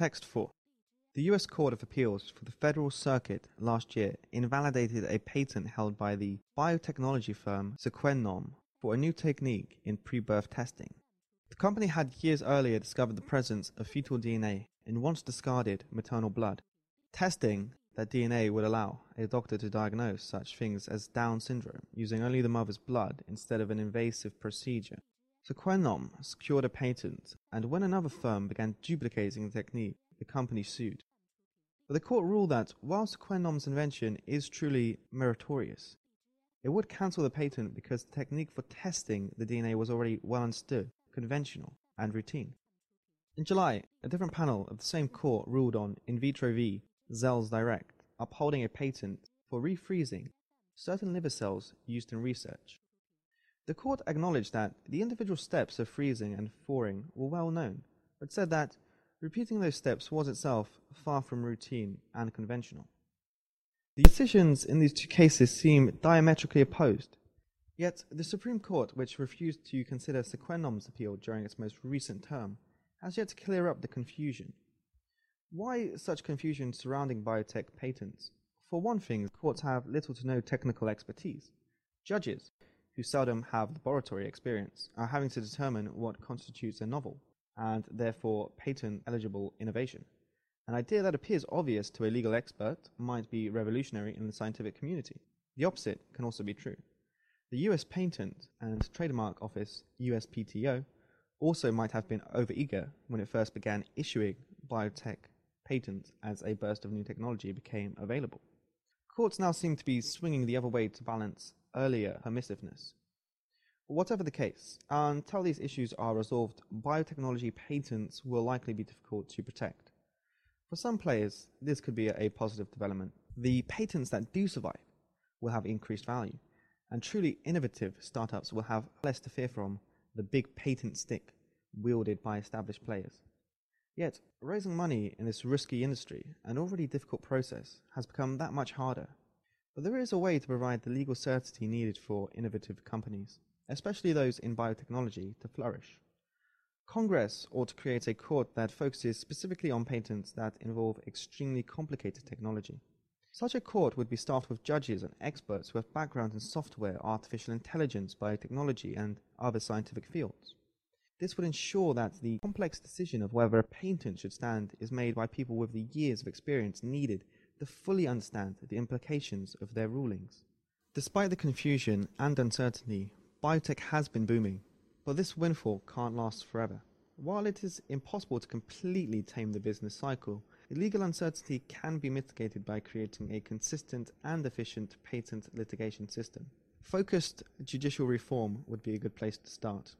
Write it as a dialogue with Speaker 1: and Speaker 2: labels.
Speaker 1: Text 4. The U.S. Court of Appeals for the Federal Circuit last year invalidated a patent held by the biotechnology firm Sequenom for a new technique in pre-birth testing. The company had years earlier discovered the presence of fetal DNA in once discarded maternal blood. Testing that DNA would allow a doctor to diagnose such things as Down syndrome using only the mother's blood instead of an invasive procedure. Sequenom secured a patent, and when another firm began duplicating the technique, the company sued. But the court ruled that while Sequenom's invention is truly meritorious, it would cancel the patent because the technique for testing the DNA was already well understood, conventional, and routine. In July, a different panel of the same court ruled on In vitro v. CellzDirect, upholding a patent for refreezing certain liver cells used in research. The court acknowledged that the individual steps of freezing and thawing were well known, but said that repeating those steps was itself far from routine and conventional. The decisions in these two cases seem diametrically opposed. Yet, the Supreme Court, which refused to consider Sequenom's appeal during its most recent term, has yet to clear up the confusion. Why such confusion surrounding biotech patents? For one thing, courts have little to no technical expertise. Judges, who seldom have laboratory experience, are having to determine what constitutes a novel, and therefore patent eligible innovation. An idea that appears obvious to a legal expert might be revolutionary in the scientific community. The opposite can also be true. The US Patent and Trademark Office, USPTO, also might have been overeager when it first began issuing biotech patents as a burst of new technology became available. Courts now seem to be swinging the other way to balance earlier permissiveness. Whatever the case, until these issues are resolved, biotechnology patents will likely be difficult to protect. For some players, this could be a positive development. The patents that do survive will have increased value, and truly innovative startups will have less to fear from the big patent stick wielded by established players. Yet, raising money in this risky industry, an already difficult process, has become that much harder. But there is a way to provide the legal certainty needed for innovative companies, especially those in biotechnology, to flourish. Congress ought to create a court that focuses specifically on patents that involve extremely complicated technology. Such a court would be staffed with judges and experts who have backgrounds in software, artificial intelligence, biotechnology, and other scientific fields. This would ensure that the complex decision of whether a patent should stand is made by people with the years of experience needed to fully understand the implications of their rulings. Despite the confusion and uncertainty, biotech has been booming, but this windfall can't last forever. While it is impossible to completely tame the business cycle, legal uncertainty can be mitigated by creating a consistent and efficient patent litigation system. Focused judicial reform would be a good place to start.